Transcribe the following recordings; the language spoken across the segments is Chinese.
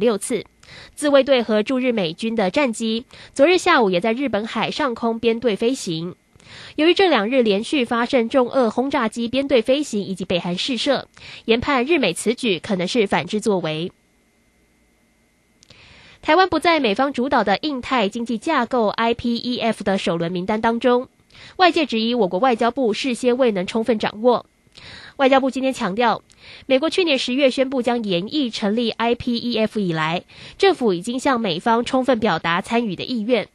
六次。自卫队和驻日美军的战机昨日下午也在日本海上空编队飞行。由于这两日连续发生重俄轰炸机编队飞行以及北韩试射，研判日美此举可能是反制作为。台湾不在美方主导的印太经济架构 （IPEF） 的首轮名单当中，外界质疑我国外交部事先未能充分掌握。外交部今天强调，美国去年十月宣布将延役成立 IPEF 以来，政府已经向美方充分表达参与的意愿。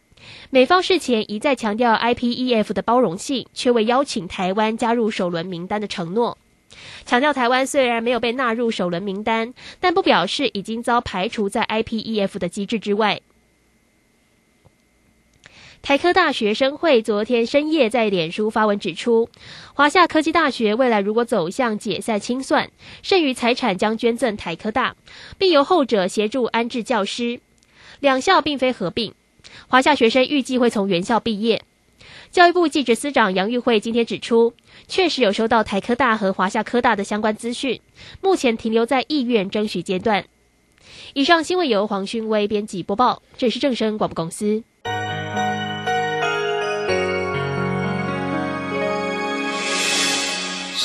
美方事前一再强调 IPEF 的包容性，却未邀请台湾加入首轮名单的承诺。强调台湾虽然没有被纳入首轮名单，但不表示已经遭排除在 IPEF 的机制之外。台科大学生会昨天深夜在脸书发文指出，华夏科技大学未来如果走向解散清算，剩余财产将捐赠台科大，并由后者协助安置教师。两校并非合并。华夏学生预计会从原校毕业。教育部记者司长杨玉慧今天指出，确实有收到台科大和华夏科大的相关资讯，目前停留在意愿争取阶段。以上新闻由黄勋威编辑播报，这是正声广播公司。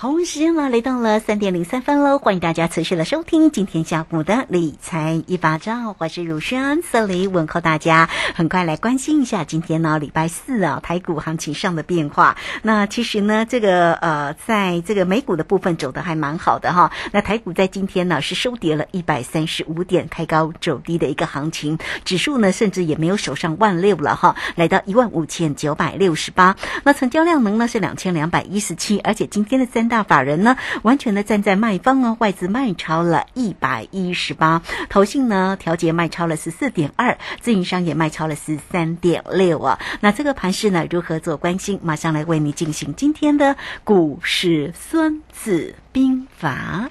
好，时呢来到了三点零三分喽，欢迎大家持续的收听今天下午的理财一把照，我是如轩，这里问候大家。很快来关心一下今天呢礼拜四啊台股行情上的变化。那其实呢这个呃在这个美股的部分走的还蛮好的哈。那台股在今天呢是收跌了一百三十五点，开高走低的一个行情，指数呢甚至也没有守上万六了哈，来到一万五千九百六十八。那成交量能呢是两千两百一十七，而且今天的三大法人呢，完全的站在卖方哦，外资卖超了一百一十八，投信呢调节卖超了十四点二，自营商也卖超了十三点六啊。那这个盘势呢，如何做关心？马上来为你进行今天的股市孙子兵法。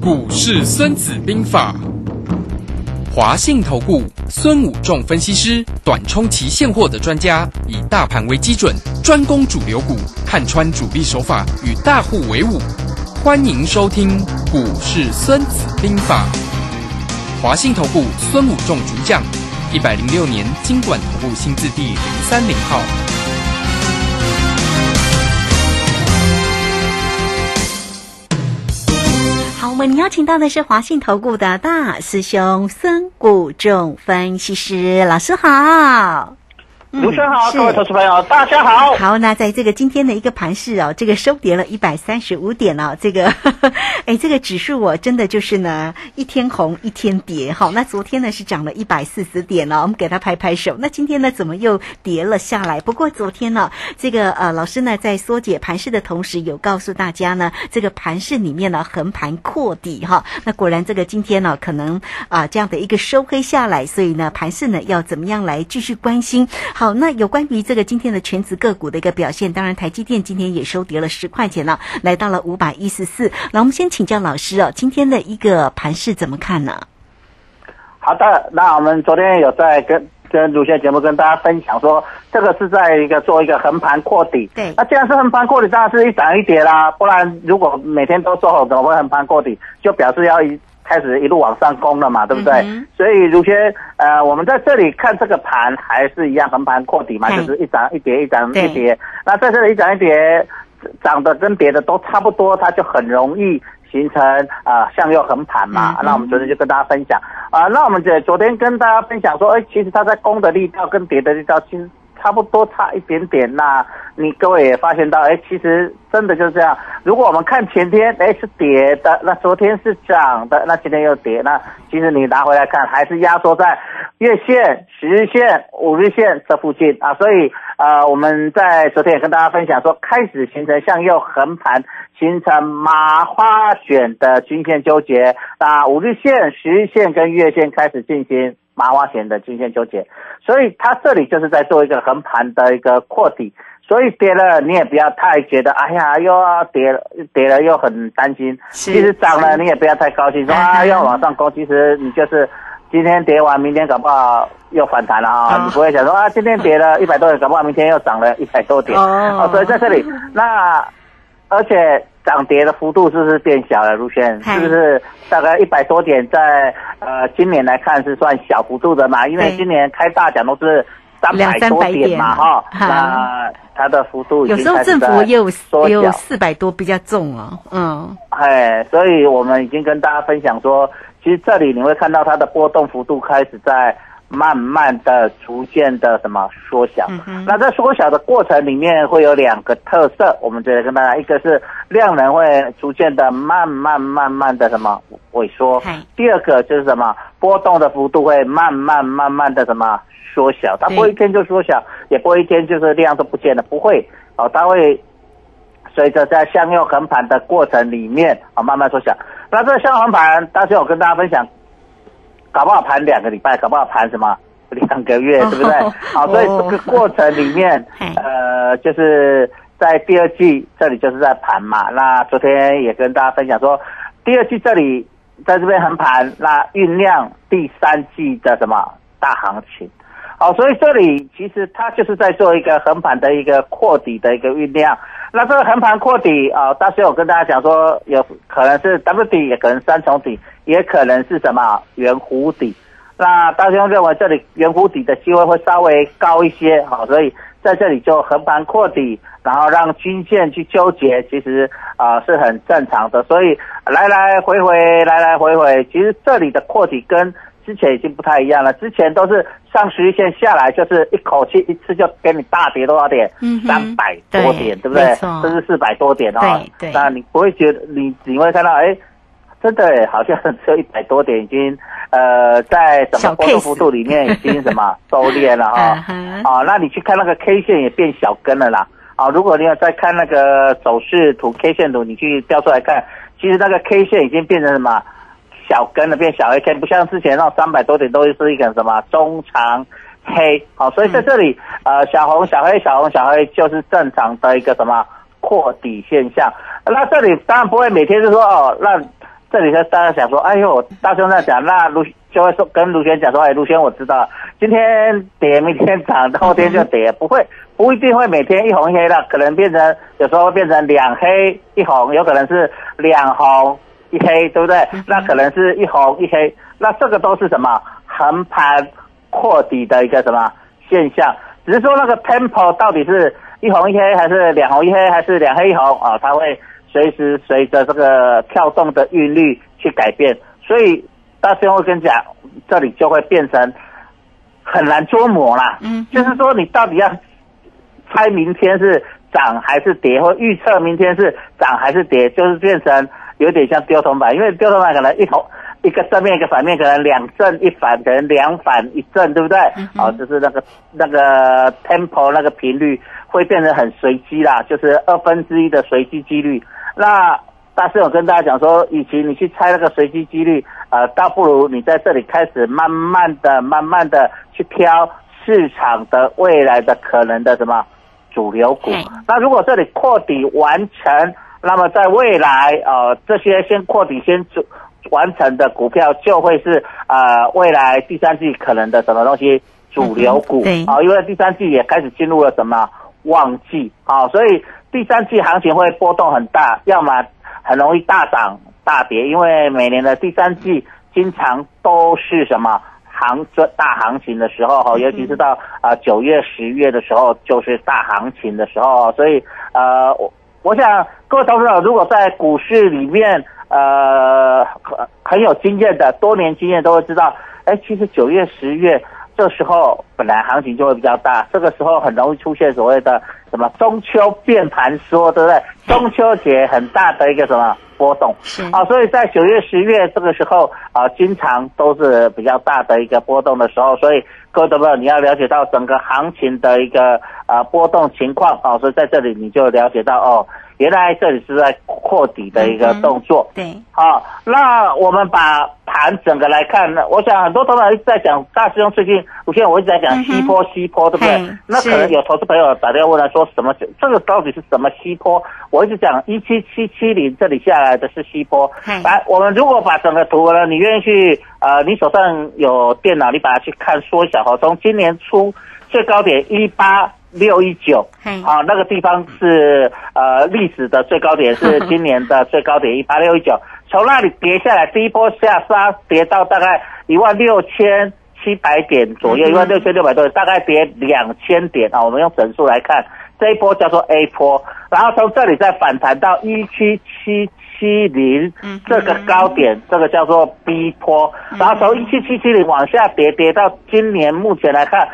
股市孙子兵法。华信投顾孙武仲分析师，短冲期现货的专家，以大盘为基准，专攻主流股，看穿主力手法，与大户为伍。欢迎收听股市孙子兵法。华信投顾孙武仲主讲，一百零六年经管投顾新字第零三零号。好，我们邀请到的是华信投顾的大师兄孙谷仲分析师老师好。卢生好，各位投资朋友，大家好。好，那在这个今天的一个盘市哦，这个收跌了一百三十五点哦，这个，哎，这个指数我真的就是呢，一天红一天跌哈。那昨天呢是涨了一百四十点哦，我们给他拍拍手。那今天呢怎么又跌了下来？不过昨天呢，这个呃老师呢在缩解盘势的同时，有告诉大家呢，这个盘势里面呢横盘扩底哈。那果然这个今天呢可能啊这样的一个收黑下来，所以呢盘势呢要怎么样来继续关心？好，那有关于这个今天的全职个股的一个表现，当然台积电今天也收跌了十块钱了，来到了五百一十四。那我们先请教老师哦，今天的一个盘势怎么看呢？好的，那我们昨天有在跟跟卢轩节目跟大家分享说，这个是在一个做一个横盘扩底。对那既然是横盘扩底，当然是一涨一跌啦，不然如果每天都做好，怎么会横盘扩底？就表示要一开始一路往上攻了嘛，对不对？嗯所以如轩，呃，我们在这里看这个盘还是一样横盘扩底嘛，就是一涨一跌，一涨一跌。那在这里一涨一跌，涨的跟跌的都差不多，它就很容易形成啊、呃向右横盘嘛。嗯那我们昨天就跟大家分享啊、那我们这昨天跟大家分享说，哎，其实它在攻的力道跟跌的力道其实差不多，差一点点。那你各位也发现到，哎，其实真的就是这样。如果我们看前天，哎是跌的，那昨天是涨的，那今天又跌，那其实你拿回来看，还是压缩在月线、十日线、五日线这附近啊。所以呃，我们在昨天也跟大家分享说，开始形成向右横盘，形成麻花卷的均线纠结。那五日线、十日线跟月线开始进行麻花卷的均线纠结，所以它这里就是在做一个横盘的一个扩底。所以跌了，你也不要太觉得，哎呀，又要跌了，跌了又很担心。是其实涨了，你也不要太高兴，说嗯啊要往上攻。其实你就是今天跌完，明天搞不好又反弹了啊！哦你不会想说啊，今天跌了一百多点，搞不好明天又涨了一百多点。哦所以在这里，那而且涨跌的幅度是不是变小了？卢轩是不是大概一百多点在？呃今年来看是算小幅度的嘛？因为今年开大奖都是三两百多点点嘛，哈，哈那它的幅度有时候政府在也有有四百多，比较重哦。嗯，哎，所以我们已经跟大家分享说，其实这里你会看到它的波动幅度开始在慢慢的、逐渐的什么缩小。嗯那在缩小的过程里面会有两个特色，我们这里跟大家，一个是量能会逐渐的慢慢慢慢的什么萎缩，第二个就是什么波动的幅度会慢慢慢慢的什么缩小，它不会一天就缩小，也不会一天就是量都不见了，不会哦，它会随着在向右横盘的过程里面啊、慢慢缩小。那这个向右横盘，当时我跟大家分享，搞不好盘两个礼拜，搞不好盘什么 两个月，对不对？哦好，所以 这个过程里面，呃，就是在第二季这里就是在盘嘛。那昨天也跟大家分享说，第二季这里在这边横盘，那酝酿第三季的什么大行情。好，所以这里其实它就是在做一个横盘的一个扩底的一个酝酿。那这个横盘扩底啊，当时我跟大家讲说，有可能是 W 底，也可能三重底，也可能是什么圆弧底。那大兄认为这里圆弧底的机会会稍微高一些，好，所以在这里就横盘扩底，然后让均线去纠结，其实啊、是很正常的。所以来来回回，来来回回，其实这里的扩底跟之前已经不太一样了。之前都是上十日线下来，就是一口气一次就给你大跌多少点三百、多点，对不对？这是四百多点哦。对对那你不会觉得你你会看到，哎，真的好像只有一百多点，已经呃在什小么波动幅度里面已经什么 收敛了哈、嗯哼啊，那你去看那个 K 线也变小根了啦。啊，如果你有在看那个走势图 K 线图，你去调出来看，其实那个 K 线已经变成什么小根了，变小黑 K，不像之前那种三百多点都是一个什么中长黑。好、所以在这里、呃小红小黑小红小黑就是正常的一个什么扩底现象。那这里当然不会每天就说哦，那这里的大家想说，哎呦，大兄在讲，那卢就会说跟卢轩讲说，哎，卢轩我知道，今天跌，明天涨，后天就跌，不会，不一定会每天一红一黑的，可能变成有时候会变成两黑一红，有可能是两红一黑，对不对？那可能是一红一黑，那这个都是什么横盘扩底的一个什么现象？只是说那个 tempo 到底是一红一黑，还是两红一黑，还是两黑一红啊？它会随时随着这个跳动的韵律去改变，所以大师兄会跟你讲，这里就会变成很难捉摸啦。嗯就是说你到底要猜明天是涨还是跌，或预测明天是涨还是跌，就是变成有点像丢铜板，因为丢铜板可能一头一个正面一个反面，可能两正一反，可能两反一正，对不对？嗯哼哦，就是那个那个 tempo 那个频率会变得很随机啦，就是二分之一的随机几率。那大师有跟大家讲说，与其你去猜那个随机几率，呃，倒不如你在这里开始慢慢的、慢慢的去挑市场的未来的可能的什么主流股。那如果这里扩底完成，那么在未来呃这些先扩底先主完成的股票，就会是呃未来第三季可能的什么东西主流股。嗯哼对。啊，因为第三季也开始进入了什么旺季。啊，所以第三季行情会波动很大，要么很容易大涨大跌，因为每年的第三季经常都是什么行这大行情的时候哈，尤其是到啊九月十月的时候，就是大行情的时候，所以呃我。我想各位投资者如果在股市里面呃很很有经验的，多年经验都会知道，哎，其实九月、十月这时候本来行情就会比较大，这个时候很容易出现所谓的什么中秋变盘说，对不对？中秋节很大的一个什么波动。啊，所以在九月、十月这个时候啊，经常都是比较大的一个波动的时候，所以各位朋友你要了解到整个行情的一个啊波动情况啊，所以在这里你就了解到哦，原来这里是在扩底的一个动作。对，好，那我们把盘整个来看，那我想很多投资者一直在讲大师兄最近，我现在我一直在讲西坡西坡，对不对？那可能有投资朋友打电话问来说什么这个到底是什么西坡？我一直讲一七七七零这里下来的是西坡嘿。来，我们如果把整个图呢，你愿意去呃，你手上有电脑，你把它去看缩小哈，从今年初最高点一八六一九。嘿，好，那个地方是呃历史的最高点，是 今年的最高点一八六一九，从那里跌下来，第一波下杀跌到大概一万六千七百点左右，嗯一万六千六百多点，大概跌两千点啊。我们用整数来看，这一波叫做 A 波，然后从这里再反弹到一七七七零嗯这个高点，这个叫做 B 波，然后从一七七七零往下跌，跌到今年目前来看。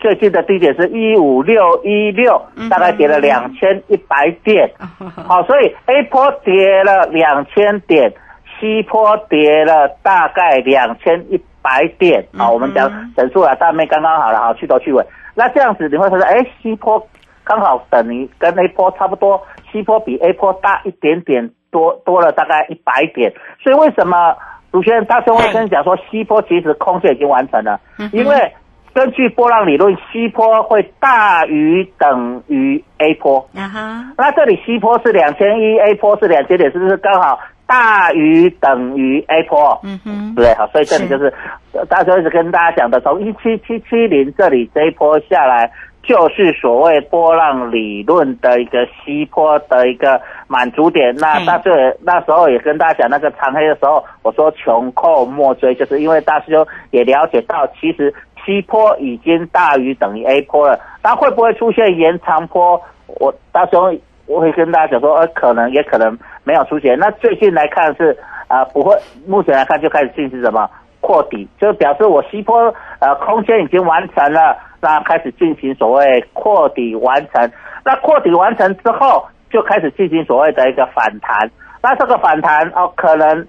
最近的低点是一五六一六大概跌了两千一百点。好，所以 A 波跌了两千点，C 波跌了大概两千一百点。嗯好，我们讲整数啊，大面刚刚好了，好，去头去尾。那这样子你会发现，哎，C 波刚好等于跟 A 波差不多，C 波比 A 波大一点点，多多了大概一百点。所以为什么主持人大兄会跟你讲说，C 波其实空线已经完成了，因为根据波浪理论，C 波会大于等于 A 波。啊哈，那这里 C 波是两千一，A 波是两千点，是不是刚好大于等于 A 波？嗯哼，对，好，所以这里就是呃大家一直跟大家讲的，从一七七七零这里这一波下来，就是所谓波浪理论的一个西坡的一个满足点。那嗯大这那时候也跟大家讲那个长黑的时候，我说穷寇莫追，就是因为大师兄也了解到，其实西坡已经大于等于 A 坡了，那会不会出现延长坡？我到时候我会跟大家讲说，呃，可能也可能没有出现。那最近来看是啊、不会，目前来看就开始进行什么扩底，就表示我西坡呃空间已经完成了，那开始进行所谓扩底完成。那扩底完成之后，就开始进行所谓的一个反弹。那这个反弹哦，可能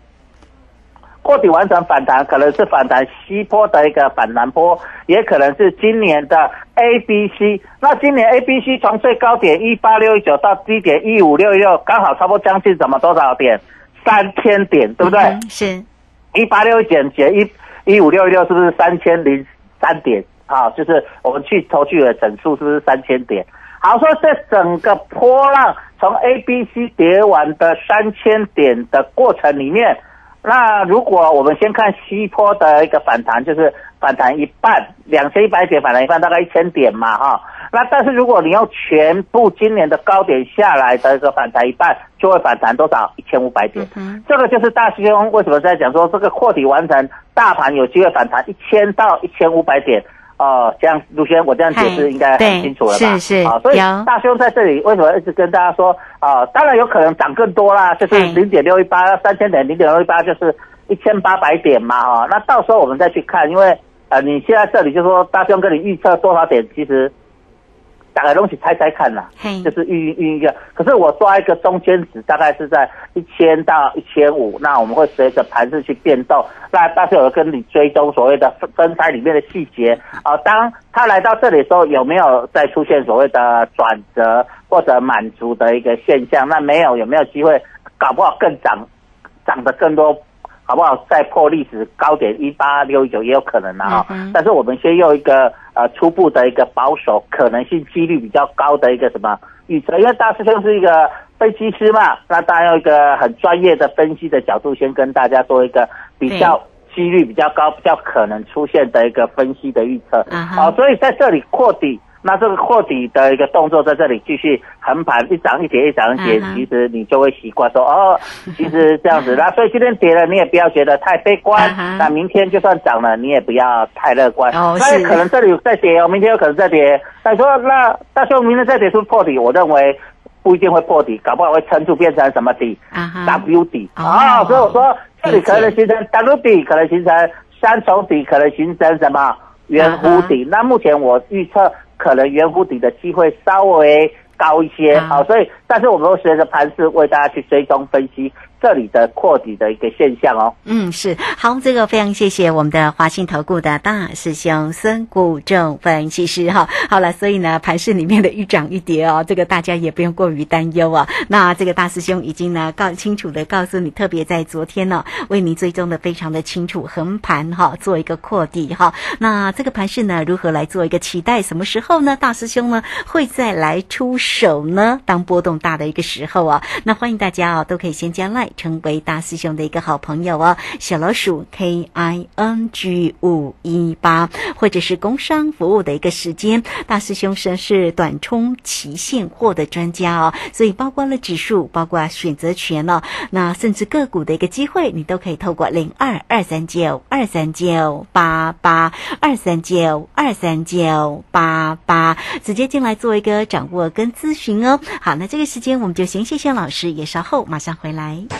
扩底完成反弹，可能是反弹西坡的一个反弹波，也可能是今年的 A、B、C。那今年 A、B、C 从最高点一八六一九到低点一五六六，刚好差不多将近怎么多少点？三千点，对不对？嗯是，一八六减减一一五六六是不是三千零三点？啊，就是我们去头去的整数是不是三千点？好，说这整个波浪从 A、B、C 跌完的三千点的过程里面，那如果我们先看西坡的一个反弹，就是反弹一半，两千一百点反弹一半，大概一千点嘛，哈。那但是如果你要全部今年的高点下来的一个反弹一半，就会反弹多少？一千五百点。嗯这个就是大师兄为什么在讲说这个扩底完成，大盘有机会反弹一千到一千五百点。哦，这样卢轩，我这样解释应该很清楚了吧？是是啊，所以大师兄在这里为什么一直跟大家说啊？当然有可能涨更多啦，就是嗨零点六一八三千点，零点六一八就是一千八百点嘛，哈、那到时候我们再去看，因为呃，你现在这里就说大师兄跟你预测多少点，其实大概东西猜猜看啦。嘿就，是运运一个，可是我抓一个中间值，大概是在一千到一千五，那我们会随着盘势去变动。那但是有跟你追踪所谓的分分拆里面的细节啊、当它来到这里的时候，有没有再出现所谓的转折或者满足的一个现象？那没有，有没有机会搞不好更涨，涨得更多？好不好？再破历史高点一八六一九也有可能啊、但是我们先用一个呃初步的一个保守可能性几率比较高的一个什么预测，因为大师兄是一个分析师嘛，那当然用一个很专业的分析的角度，先跟大家做一个比较几率比较高、比较可能出现的一个分析的预测。好，所以在这里扩底，那这个扩底的一个动作在这里继续横盘，一涨一跌，一涨一跌其实你就会习惯说哦，其实这样子。那 所以今天跌了，你也不要觉得太悲观。那明天就算涨了，你也不要太乐观。哦那是可能这里再跌哦，明天有可能再跌。那你说那大兄明天再跌出破底，我认为不一定会破底，搞不好会撑住变成什么底？W 底哦啊，所以我说这里可能形成 W 底，可能形成三重底，可能形成什么圆弧底。那目前我预测可能圆弧底的机会稍微高一些，啊好，所以但是我们会随着盘势为大家去追踪分析这里的扩底的一个现象哦。嗯，是好，这个非常谢谢我们的华信投顾的大师兄孙谷正分析师哈。好了，所以呢，盘市里面的一涨一跌哦，这个大家也不用过于担忧啊。那这个大师兄已经呢告清楚的告诉你，特别在昨天呢，为你追踪的非常的清楚，横盘哈，做一个扩底哈。那这个盘市呢，如何来做一个期待？什么时候呢？大师兄呢会再来出手呢？当波动大的一个时候啊，那欢迎大家啊，都可以先加 like 成为大师兄的一个好朋友哦。小老鼠 K I N G 五一八，或者是工商服务的一个时间，大师兄是是短冲期现货的专家哦，所以包括了指数，包括选择权哦，那甚至个股的一个机会，你都可以透过零二二三九二三九八八二三九二三九八八直接进来做一个掌握跟咨询哦。好，那这个时间我们就先谢谢老师，也稍后马上回来。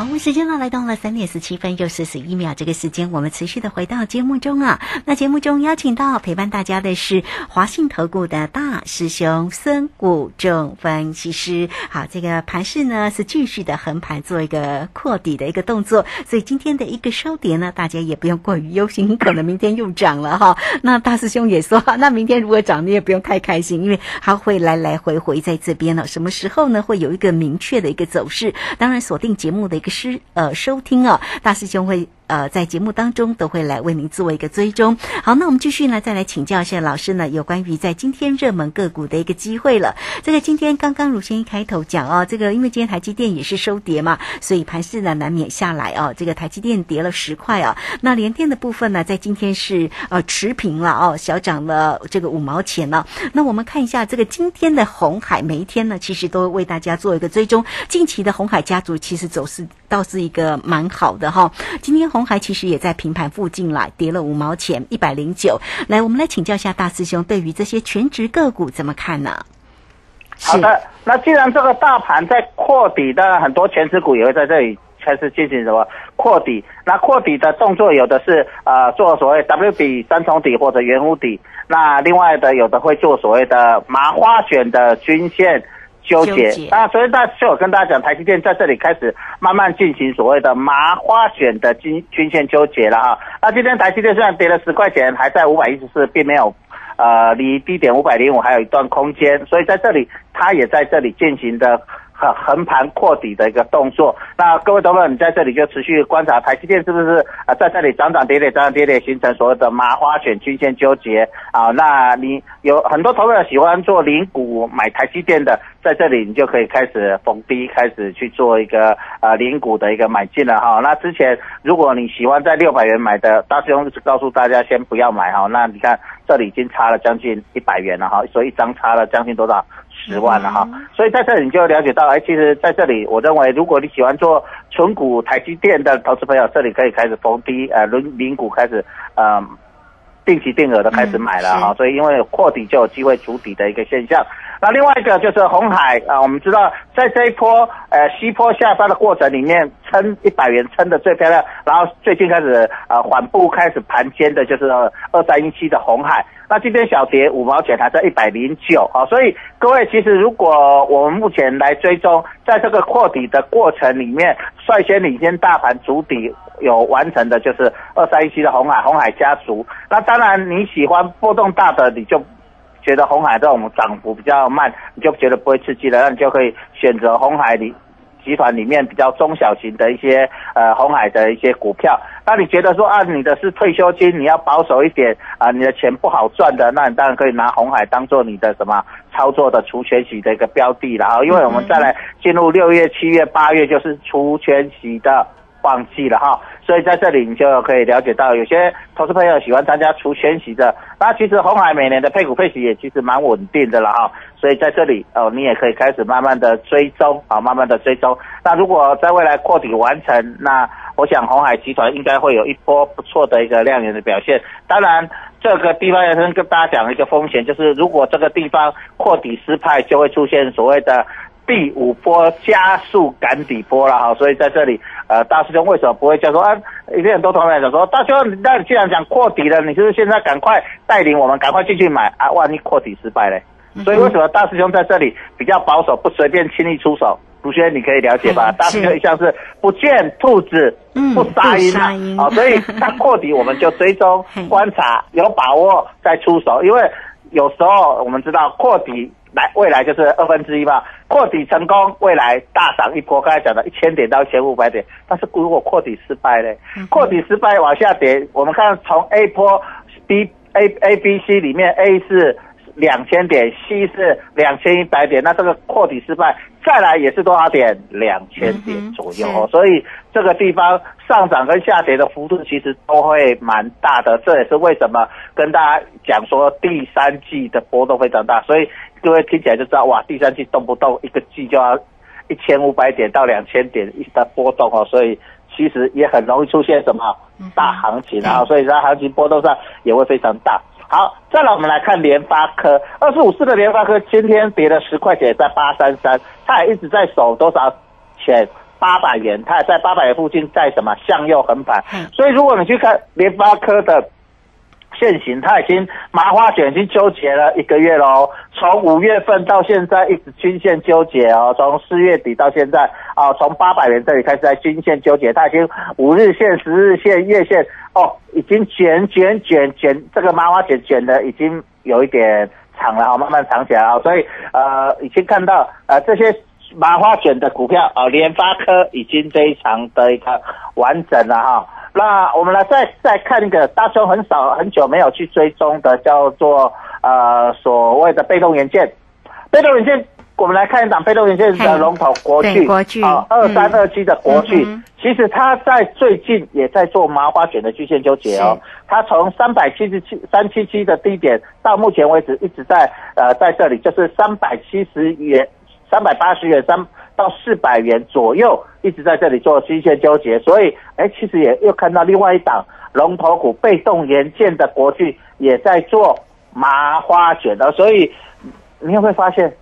好，我们时间呢来到了三点十七分又四十一秒，这个时间我们持续的回到节目中啊。那节目中邀请到陪伴大家的是华信投顾的大师兄孙谷正分析师。好，这个盘势呢是继续的横盘做一个扩底的一个动作，所以今天的一个收跌呢，大家也不用过于忧心，可能明天又涨了哈。那大师兄也说，那明天如果涨，你也不用太开心，因为它会来来回回在这边了。什么时候呢？会有一个明确的一个走势。当然，锁定节目的一个师呃收听啊，大师兄会。呃，在节目当中都会来为您做一个追踪。好，那我们继续呢，再来请教一下老师呢，有关于在今天热门个股的一个机会了。这个今天刚刚如先一开头讲哦，这个因为今天台积电也是收跌嘛，所以盘势呢难免下来哦。这个台积电跌了十块啊，那联电的部分呢，在今天是呃持平了哦，小涨了这个五毛钱呢。那我们看一下这个今天的红海，每一天呢其实都为大家做一个追踪。近期的红海家族其实走势倒是一个蛮好的哈、今天红海其实也在平盘附近啦，跌了五毛钱，一百零九。来，我们来请教一下大师兄，对于这些全职个股怎么看呢？好的，那既然这个大盘在扩底，当然很多全职股也会在这里开始进行什么扩底。那扩底的动作有的是呃做所谓 W 底、三重底或者圆弧底，那另外的有的会做所谓的麻花卷的均线。纠结纠结那所以大就我跟大家讲，台积电在这里开始慢慢进行所谓的麻花选的均均线纠结了哈。那今天台积电虽然跌了十块钱，还在五百一十四，并没有呃离低点五百零五还有一段空间，所以在这里它也在这里进行的横横盘扩底的一个动作。那各位投资者，你在这里就持续观察台积电是不是啊在这里涨涨跌跌涨涨跌跌，形成所谓的麻花卷均线纠结啊？那你有很多投资者喜欢做零股买台积电的，在这里你就可以开始逢低开始去做一个呃零股的一个买进了哈。那之前如果你喜欢在六百元买的，大师兄告诉大家先不要买哈。那你看这里已经差了将近一百元了哈，所以一张差了将近多少？十万了哈，所以在这里你就了解到，哎，其实在这里，我认为如果你喜欢做纯股台积电的投资朋友，这里可以开始逢低呃轮零股开始呃定期定额的开始买了哈，所以因为扩底就有机会筑底的一个现象。那另外一个就是红海啊，我们知道在这一波呃西坡下杀的过程里面，撑一百元撑的最漂亮，然后最近开始呃缓步开始盘间的就是二三一七的红海。那今天小跌五毛钱，还在一百零九啊，所以各位其实如果我们目前来追踪，在这个扩底的过程里面，率先领先大盘主底有完成的就是二三一七的红海，红海家族。那当然你喜欢波动大的，你就觉得红海这种涨幅比较慢，你就觉得不会刺激了，那你就可以选择红海里。集团里面比较中小型的一些呃红海的一些股票，那你觉得说啊，你的是退休金，你要保守一点啊，你的钱不好赚的，那你当然可以拿红海当做你的什么操作的除权息的一个标的了啊，因为我们再来进入六月、七月、八月就是除权息的旺季了哈，所以在这里你就可以了解到，有些投资朋友喜欢参加除权息的，那其实红海每年的配股配息也其实蛮稳定的了哈。所以在这里哦，你也可以开始慢慢的追踪啊，慢慢的追踪。那如果在未来扩底完成，那我想红海集团应该会有一波不错的一个亮眼的表现。当然，这个地方也跟跟大家讲一个风险，就是如果这个地方扩底失败，就会出现所谓的第五波加速赶底波了哈。所以在这里，呃，大师兄为什么不会叫说啊？有些很多同学讲说，大师兄，那你既然讲扩底了，你是不是现在赶快带领我们赶快进去买啊？万一扩底失败嘞？所以为什么大师兄在这里比较保守，不随便轻易出手？卢轩，你可以了解吧？大师兄一向是不见兔子不撒鹰啊，所以他扩底我们就追踪观察，有把握再出手。因为有时候我们知道扩底来未来就是二分之一嘛，扩底成功未来大涨一波，刚才讲的一千点到一千五百点。但是如果扩底失败呢？扩底失败往下跌，我们看从 A 波 B A A B C 里面 A 是。两千点，C 是两千一百点，那这个扩底失败，再来也是多少点？两千点左右。所以这个地方上涨跟下跌的幅度其实都会蛮大的，这也是为什么跟大家讲说第三季的波动非常大。所以各位听起来就知道，哇，第三季动不动一个季就要一千五百点到两千点一的波动哦，所以其实也很容易出现什么大行情啊，所以在行情波动上也会非常大。好，再来我们来看联发科，二十五四的联发科今天跌了十块钱，在八三三，它也一直在守多少钱？八百元，它也在八百元附近，在什么向右横盘。所以如果你去看联发科的。现行，它已经麻花卷已经纠结了一个月喽，从五月份到现在一直均线纠结哦，从四月底到现在啊，从八百元这里开始在均线纠结，它已经五日线、十日线、月线哦，已经卷卷卷卷，这个麻花卷卷的已经有一点长了哈，慢慢长起来啊，所以呃，已经看到呃这些麻花卷的股票啊，联发科已经非常的一个完整了哈。那我们来再再看一个大雄很少很久没有去追踪的，叫做呃所谓的被动元件。被动元件，我们来看一档被动元件的龙头国巨，国巨啊，二三二七的国巨，其实它在最近也在做麻花卷的均线纠结哦。它从三百七十七三七七的低点到目前为止一直在呃在这里，就是三百七十元、三百八十元三。到四百元左右，一直在这里做均线纠结，所以，哎，其实也又看到另外一档龙头股被动元件的国巨也在做麻花卷的，所以你有没有发现，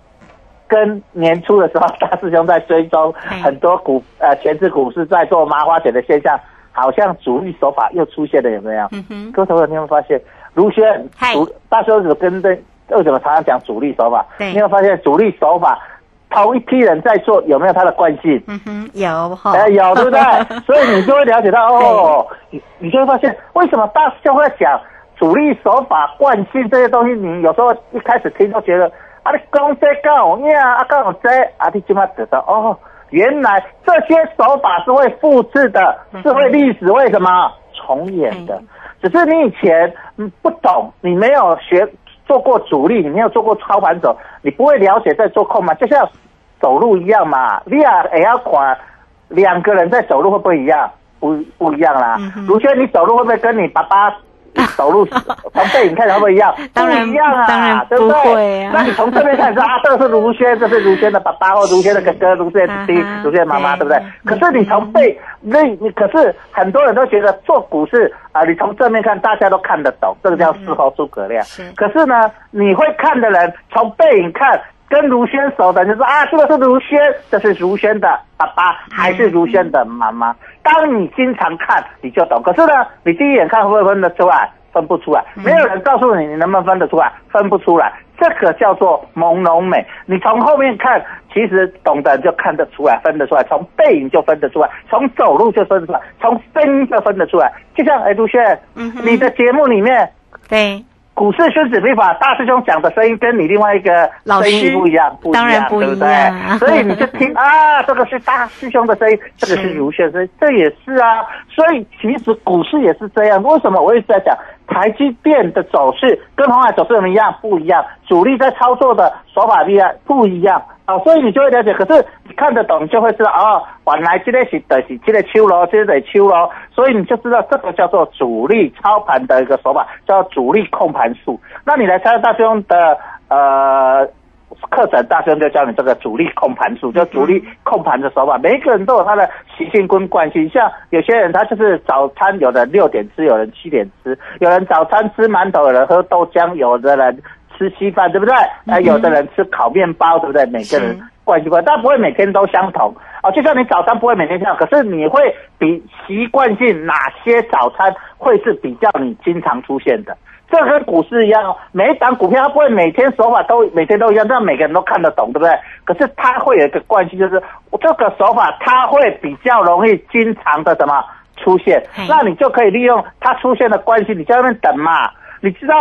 跟年初的时候大师兄在追踪很多股呃前置股市在做麻花卷的现象，好像主力手法又出现了，有没有？嗯哼，各位朋友，你有没有发现？卢轩，主大师兄跟对为什么常常讲主力手法？你有没有发现主力手法？同一批人在做，有没有他的惯性？嗯哼，有哈，哎，有对不对？所以你就会了解到哦，你你就会发现为什么大师兄会讲主力手法、惯性这些东西。你有时候一开始听都觉得啊，你讲这讲呀，啊讲这啊，你起码知道哦，原来这些手法是会复制的，是会历史为什么重演的？只是你以前不懂，你没有学。做过主力，你没有做过操盘手，你不会了解在做空嘛？就像走路一样嘛，你也也要管两个人在走路会不会一样？不不一样啦。卢轩，你走路会不会跟你爸爸？走路从背影看会不会一样？当然一样啊，对不对？那你从正面看说 啊，这个是卢轩，这是卢轩的爸爸或卢轩的哥哥，卢轩的弟弟，卢轩的妈妈，对不对？可是你从背，那你可是很多人都觉得做股市啊，你从正面看大家都看得懂，这个叫事后诸葛亮。可是呢，你会看的人从背影看，跟如轩熟的，就说啊，这个是如轩，这是如轩的爸爸，还是如轩的妈妈。当你经常看，你就懂。可是呢，你第一眼看会不会分得出来？分不出来，没有人告诉你你能不能分得出来，分不出来。这个叫做朦胧美。你从后面看，其实懂的人就看得出来，分得出来。从背影就分得出来，从走路就分得出来，从声音就分得出来。就像哎，如轩，你的节目里面，对。股市孙子兵法，大师兄讲的声音跟你另外一个声音不一样，不一样，对不对？所以你就听啊，这个是大师兄的声音，这个是如轩声，这也是啊。所以其实股市也是这样。为什么我一直在讲台积电的走势跟红海走势怎么样？不一样，主力在操作的手法不一样，不一样。啊，所以你就会了解。可是你看得懂，就会知道哦，原来这个是的是这个秋咯，这个得秋咯。所以你就知道这个叫做主力操盘的一个手法，叫主力控盘术。那你来参加大兄的呃课程，大兄就教你这个主力控盘术，就主力控盘的手法。每一个人都有他的习性跟惯性，像有些人他就是早餐，有的六点吃，有人七点吃，有人早餐吃馒头，有人喝豆浆，有的人。吃稀饭对不对？哎，有的人吃烤面包对不对？每个人惯习惯，但不会每天都相同啊。就像你早餐不会每天这样，可是你会比习惯性哪些早餐会是比较你经常出现的？这跟股市一样哦，每一档股票它不会每天手法都每天都一样，这样每个人都看得懂对不对？可是它会有一个惯性，就是这个手法它会比较容易经常的什么出现？那你就可以利用它出现的关系，你在那边等嘛，你知道。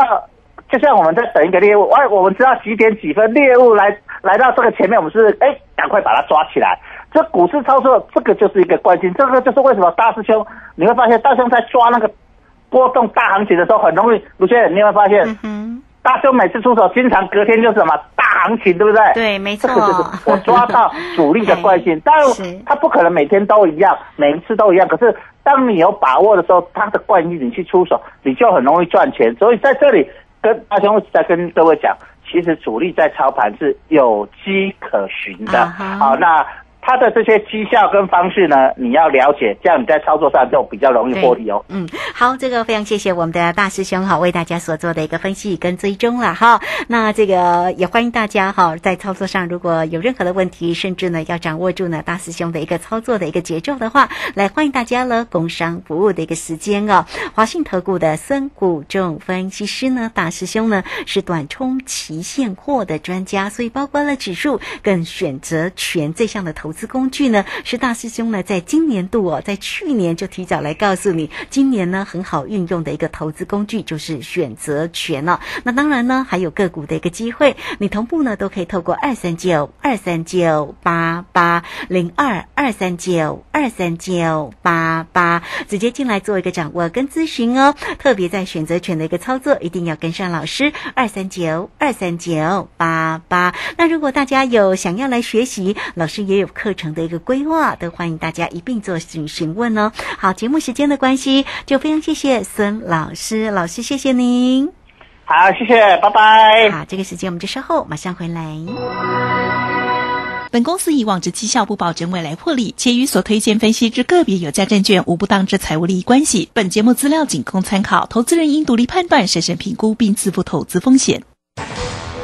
就像我们在等一个猎物，哎，我们知道几点几分猎物来来到这个前面，我们是哎赶快把它抓起来。这股市操作这个就是一个关键，这个就是为什么大师兄你会发现大师兄在抓那个波动大行情的时候很容易。卢先生，你会发现，大师兄每次出手，经常隔天就是什么大行情，对不对？对，没错。这个就是我抓到主力的惯性，但他不可能每天都一样，每一次都一样。可是当你有把握的时候，他的惯性你去出手，你就很容易赚钱。所以在这里。跟阿雄在跟各位讲，其实主力在操盘是有迹可循的。好，那。他的这些绩效跟方式呢，你要了解，这样你在操作上就比较容易获利哦。嗯，好，这个非常谢谢我们的大师兄哈，为大家所做的一个分析跟追踪了哈。那这个也欢迎大家哈，在操作上如果有任何的问题，甚至呢要掌握住呢大师兄的一个操作的一个节奏的话，来欢迎大家了。工商服务的一个时间哦，华信投顾的孙谷仲分析师呢，大师兄呢是短冲期现货的专家，所以包括了指数跟选择权这项的投资。资工具呢，是大师兄呢，在今年度哦，在去年就提早来告诉你，今年呢很好运用的一个投资工具就是选择权了。那当然呢，还有个股的一个机会，你同步呢都可以透过二三九二三九八八零二二三九二三九八八直接进来做一个掌握跟咨询哦。特别在选择权的一个操作，一定要跟上老师二三九二三九八八。那如果大家有想要来学习，老师也有课。课程的一个规划，都欢迎大家一并做询询问哦。好，节目时间的关系，就非常谢谢孙老师，老师谢谢您。好，谢谢，拜拜。好，这个时间我们就稍后马上回来。本公司以往之绩效不保证未来获利，且与所推荐分析之个别有价证券无不当之财务利益关系。本节目资料仅供参考，投资人应独立判断、审慎评估并自负投资风险。